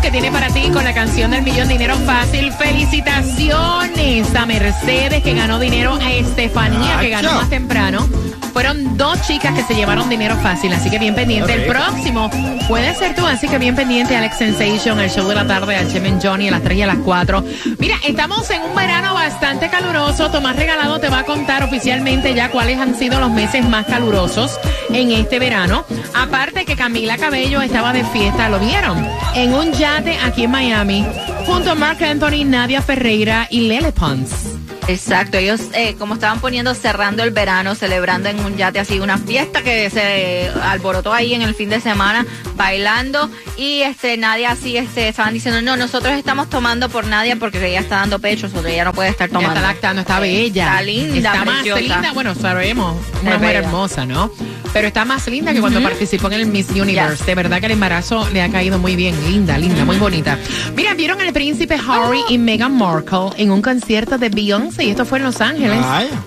que tiene para ti con la canción del millón dinero fácil. Felicitaciones a Mercedes que ganó dinero, a Estefanía que ganó más temprano. Fueron dos chicas que se llevaron dinero fácil, así que bien pendiente. El próximo puede ser tú, así que bien pendiente Alex Sensation, el show de la tarde, Chemen Johnny a las 3 y a las 4. Mira, estamos en un verano bastante caluroso. Tomás Regalado te va a contar oficialmente ya cuáles han sido los meses más calurosos en este verano. Aparte que Camila Cabello estaba de fiesta, ¿lo vieron? En un yate aquí en Miami, junto a Mark Anthony, Nadia Ferreira y Lele Pons. Exacto, ellos eh, como estaban poniendo cerrando el verano, celebrando en un yate así una fiesta que se alborotó ahí en el fin de semana, bailando y este Nadia así este estaban diciendo no nosotros estamos tomando por Nadia porque ella está dando pechos o ella no puede estar tomando. está lactando, está bella. Está linda, Está más preciosa. linda, bueno, sabemos, una mujer hermosa, ¿no? Pero está más linda que cuando participó en el Miss Universe. De verdad que el embarazo le ha caído muy bien. Linda, linda, muy bonita. Mira, vieron al príncipe Harry y Meghan Markle en un concierto de Beyoncé y esto fue en Los Ángeles.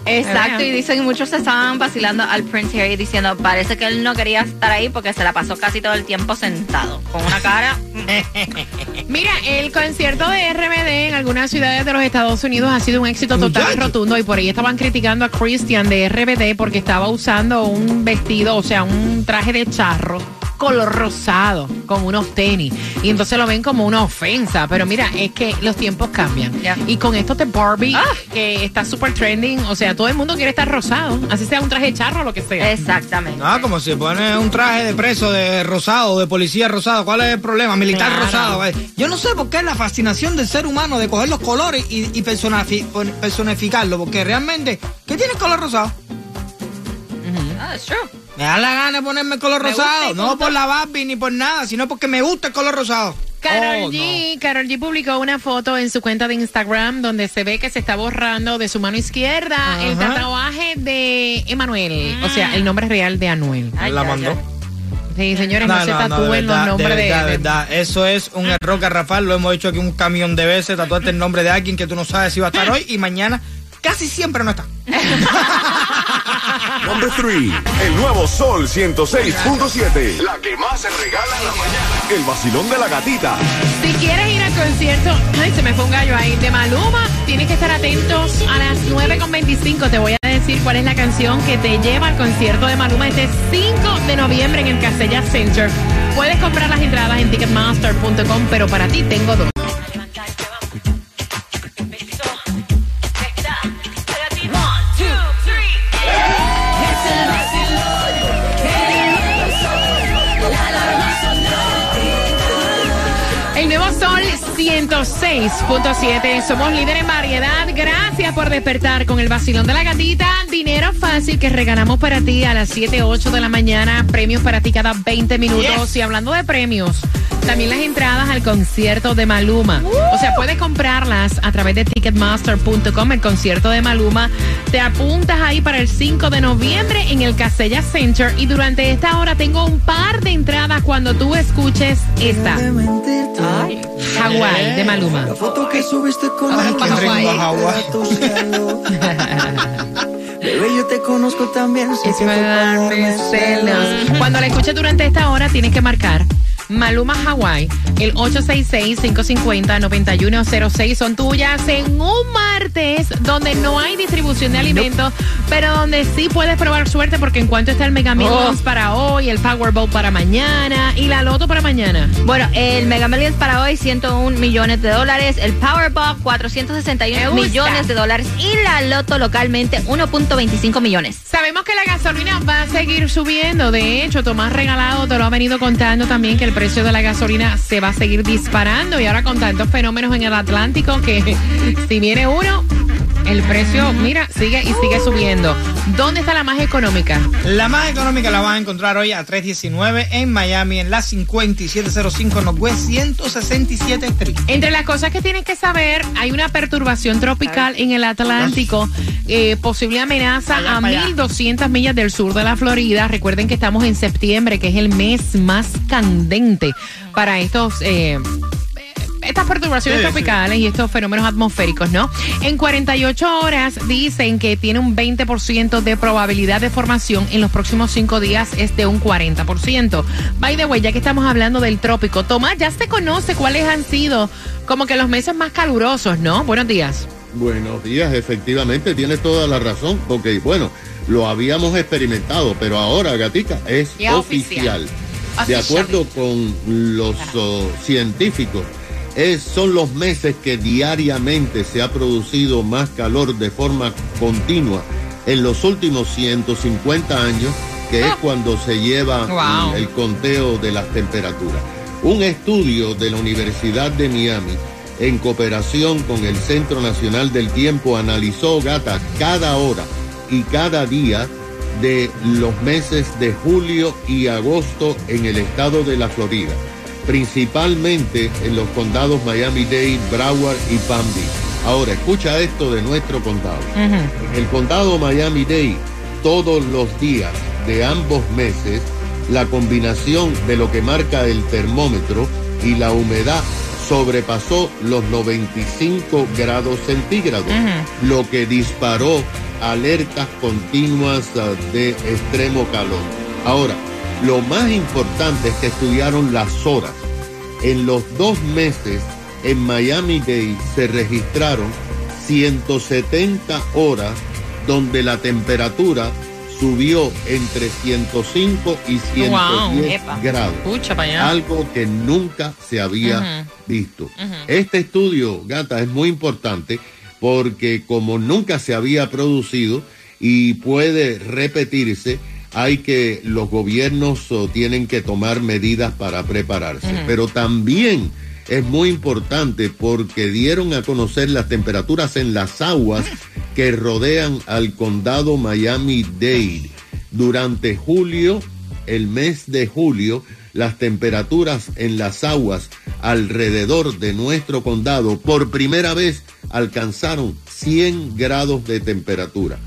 Exacto, y dicen que muchos se estaban vacilando al Prince Harry diciendo, parece que él no quería estar ahí porque se la pasó casi todo el tiempo sentado, con una cara... Mira, el concierto de RBD en algunas ciudades de los Estados Unidos ha sido un éxito total y rotundo y por ahí estaban criticando a Christian de RBD porque estaba usando un vestido, o sea, un traje de charro color rosado con unos tenis y entonces lo ven como una ofensa pero mira es que los tiempos cambian Ya. y con esto de Barbie Ah. que está súper trending o sea todo el mundo quiere estar rosado así sea un traje de charro o lo que sea Exactamente. Ah, como si pone un traje de preso de rosado, de policía rosado. ¿Cuál es el problema? Militar Claro. rosado. Yo no sé por qué es la fascinación del ser humano de coger los colores y, y personificarlo. Porque realmente, ¿qué tiene el color rosado? Ah, it's true. Me da la gana de ponerme el color Me rosado. No por la Barbie ni por nada, sino porque me gusta el color rosado. Carol Oh, G, Karol G publicó una foto en su cuenta de Instagram donde se ve que se está borrando de su mano izquierda el tatuaje de Emanuel, o sea, el nombre real de Anuel. Ay, la mandó. Sí, señores, no, se tatúen los nombres de de, verdad, de- verdad. Eso es un error garrafal. Lo hemos hecho aquí un camión de veces. Tatuarte el nombre de alguien que tú no sabes si va a estar hoy y mañana. Casi siempre no está. Number 3. El nuevo Sol 106.7. La que más se regala en la mañana. El vacilón de la gatita. Si quieres ir al concierto, ay, se me fue un gallo ahí, de Maluma, tienes que estar atentos a las 9.25. Te voy a decir cuál es la canción que te lleva al concierto de Maluma este 5 de noviembre en el Casella Center. Puedes comprar las entradas en ticketmaster.com, pero para ti tengo dos. 106.7. Somos líder en variedad. Gracias por despertar con el vacilón de la gatita. Dinero fácil que regalamos para ti a las 7, 8 de la mañana. Premios para ti cada 20 minutos. Y hablando de premios, también las entradas al concierto de Maluma. O sea, puedes comprarlas a través de ticketmaster.com. El concierto de Maluma. Te apuntas ahí para el 5 de noviembre en el Casella Center. Y durante esta hora tengo un par de entradas cuando tú escuches esta. Ay, Hawái de Maluma. La foto que subiste con. Bebé, yo te conozco también. Es que darme celos. Cuando la escuches durante esta hora, tienes que marcar Maluma Hawaii, el 866-550-9106 son tuyas en un martes donde no hay distribución de alimentos, pero donde sí puedes probar suerte porque en cuanto está el Mega Millions para hoy, el Powerball para mañana y la Loto para mañana. Bueno, el Mega Millions para hoy, 101 millones de dólares. El Powerball, Me 461 gusta. millones de dólares. Y la Loto localmente, 1.25 millones. Sabemos que la gasolina va a seguir subiendo. De hecho, Tomás Regalado te lo ha venido contando también que el precio de la gasolina se va a seguir disparando. Y ahora con tantos fenómenos en el Atlántico que si viene uno, el precio, mira, sigue y sigue subiendo. ¿Dónde está la más económica? La más económica la van a encontrar hoy a 319 en Miami, en la 5705 Northwest 167 Street. Entre las cosas que tienes que saber, hay una perturbación tropical en el Atlántico, eh, posible amenaza Allá, a para allá. 1.200 millas del sur de la Florida. Recuerden que estamos en septiembre, que es el mes más candente para estos... eh, estas perturbaciones Sí, sí. tropicales y estos fenómenos atmosféricos, ¿no? En 48 horas dicen que tiene un 20% de probabilidad de formación. En los próximos 5 días es de un 40%. By the way, ya que estamos hablando del trópico, Tomás, ya se conoce cuáles han sido como que los meses más calurosos, ¿no? Buenos días. Buenos días, efectivamente, tienes toda la razón, porque bueno, lo habíamos experimentado, pero ahora, Gatica, es oficial. De acuerdo con los oh, científicos, es- son los meses que diariamente se ha producido más calor de forma continua en los últimos 150 años, que es Ah. cuando se lleva Wow. el conteo de las temperaturas. Un estudio de la Universidad de Miami, en cooperación con el Centro Nacional del Tiempo, analizó, gata, cada hora y cada día de los meses de julio y agosto en el estado de la Florida, principalmente en los condados Miami-Dade, Broward y Palm Beach. Ahora, escucha esto de nuestro condado. En el condado Miami-Dade, todos los días de ambos meses, la combinación de lo que marca el termómetro y la humedad sobrepasó los 95 grados centígrados, lo que disparó alertas continuas ah, de extremo calor. Ahora, lo más importante es que estudiaron las horas. En los dos meses en Miami-Dade se registraron 170 horas donde la temperatura subió entre 105 y 110 Wow, epa. grados. Algo que nunca se había visto. Este estudio, Gata, es muy importante porque como nunca se había producido y puede repetirse, hay que los gobiernos oh, tienen que tomar medidas para prepararse. Pero también es muy importante porque dieron a conocer las temperaturas en las aguas que rodean al condado Miami-Dade. Durante julio, el mes de julio, las temperaturas en las aguas alrededor de nuestro condado por primera vez alcanzaron 100 grados de temperatura.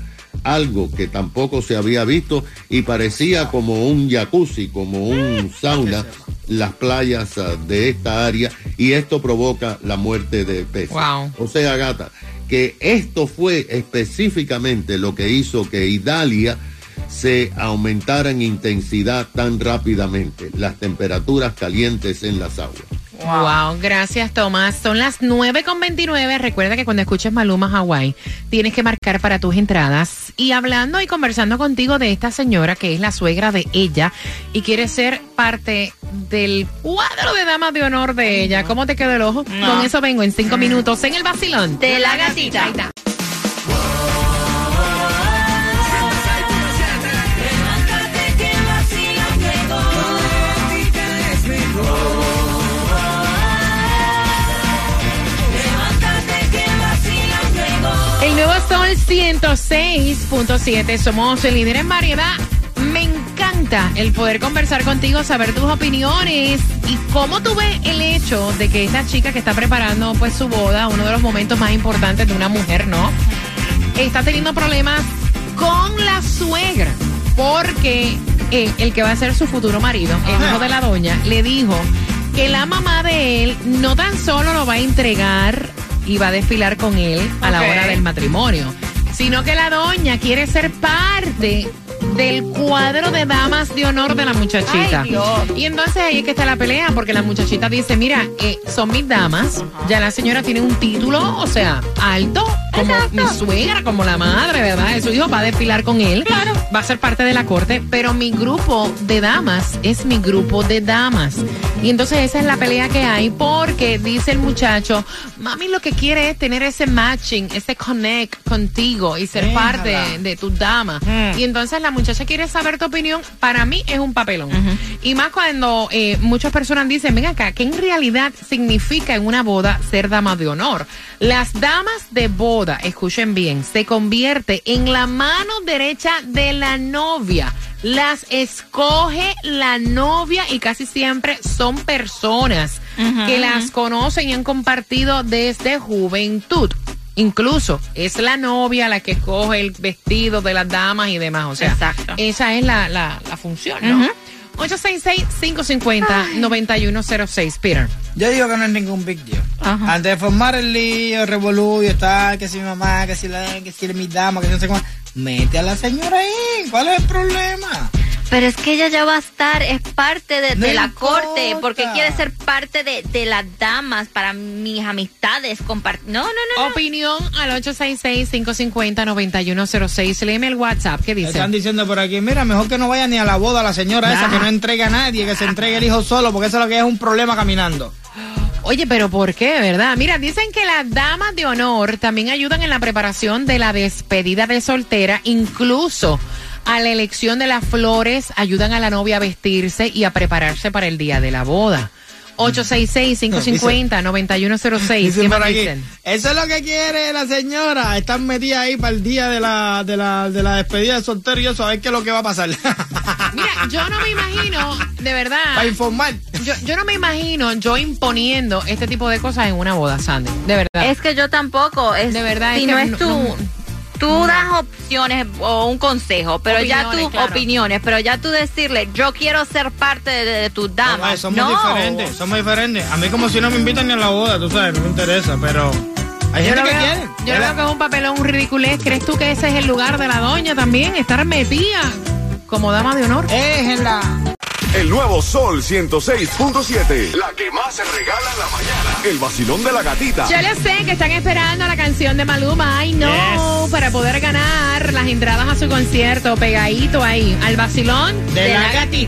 Algo que tampoco se había visto y parecía como un jacuzzi, como un sauna, las playas ah, de esta área y esto provoca la muerte de peces. Wow. O sea, gata, que esto fue específicamente lo que hizo que Idalia se aumentara en intensidad tan rápidamente, las temperaturas calientes en las aguas. Wow. gracias Tomás. Son las 9.29. Recuerda que cuando escuches Maluma Hawaii, tienes que marcar para tus entradas. Y hablando y conversando contigo de esta señora que es la suegra de ella y quiere ser parte del cuadro de damas de honor de ella. ¿Cómo te quedó el ojo? Con eso vengo en cinco minutos en el vacilón. De la gatita. Sol 106.7. Somos el líder en variedad. Me encanta el poder conversar contigo, saber tus opiniones y cómo tú ves el hecho de que esta chica que está preparando pues su boda, uno de los momentos más importantes de una mujer, ¿no? Está teniendo problemas con la suegra porque eh, el que va a ser su futuro marido, el hijo de la doña, le dijo que la mamá de él no tan solo lo va a entregar y va a desfilar con él a la hora del matrimonio, sino que la doña quiere ser parte del cuadro de damas de honor de la muchachita. Ay. Y entonces ahí es que está la pelea, porque la muchachita dice, mira, eh, son mis damas, ya la señora tiene un título, o sea, alto, como mi suegra, como la madre, ¿verdad? De su hijo va a desfilar con él. Claro. Va a ser parte de la corte, pero mi grupo de damas es mi grupo de damas. Y entonces esa es la pelea que hay, porque dice el muchacho, mami lo que quiere es tener ese matching, ese connect contigo y ser Déjala. parte de, de tus damas. Y entonces la muchacha quiere saber tu opinión. Para mí es un papelón. Y más cuando eh, muchas personas dicen, ven acá, ¿qué en realidad significa en una boda ser dama de honor? Las damas de boda, escuchen bien, se convierte en la mano derecha de la novia. Las escoge la novia y casi siempre son personas que las conocen y han compartido desde juventud. Incluso es la novia la que escoge el vestido de las damas y demás. O sea, Exacto. esa es la, la, la función, ¿no? 866-550-9106, Peter. Yo digo que no es ningún big deal. Ajá. Antes de formar el lío, el revolú y estar, que si mi mamá, que si la, que si mi dama, que no sé cómo. Mete a la señora ahí. ¿Cuál es el problema? Pero es que ella ya va a estar, es parte de, la corte, importa. porque quiere ser parte de, de las damas para mis amistades. compart- No, no, no. no. Opinión al 866-550-9106. Léeme el WhatsApp. ¿Qué dice? Están diciendo por aquí, mira, mejor que no vaya ni a la boda la señora esa, que no entregue a nadie, que se entregue el hijo solo, porque eso es lo que es un problema caminando. Oye, pero ¿por qué, verdad? Mira, dicen que las damas de honor también ayudan en la preparación de la despedida de soltera, incluso a la elección de las flores, ayudan a la novia a vestirse y a prepararse para el día de la boda. 866-550-9106. Dicen ¿Qué por más aquí, dicen? Eso es lo que quiere la señora. Están metidas ahí para el día de la, de la, de la despedida de soltero y a ver qué es lo que va a pasar. Mira, yo no me imagino, de verdad. para informar. Yo, yo no me imagino yo imponiendo este tipo de cosas en una boda, Sandy. De verdad. Es que yo tampoco. Es, De verdad, Si es no que es no- tú. no- Tú das opciones o un consejo, pero ya tú, claro. opiniones, pero ya tú decirle, yo quiero ser parte de, de tus damas. Ay, somos no. diferentes, somos diferentes. A mí como si no me invitan ni a la boda, tú sabes, no me interesa, pero hay Yo gente que veo, quiere. yo veo que es un papelón, un ridiculez. ¿Crees tú que ese es el lugar de la doña también? Estar metida como dama de honor. Es en la... El nuevo Sol 106.7. La que más se regala en la mañana. El vacilón de la gatita. Yo le sé que están esperando la canción de Maluma, ay no, para poder ganar las entradas a su concierto, pegadito ahí, al vacilón De la gatita.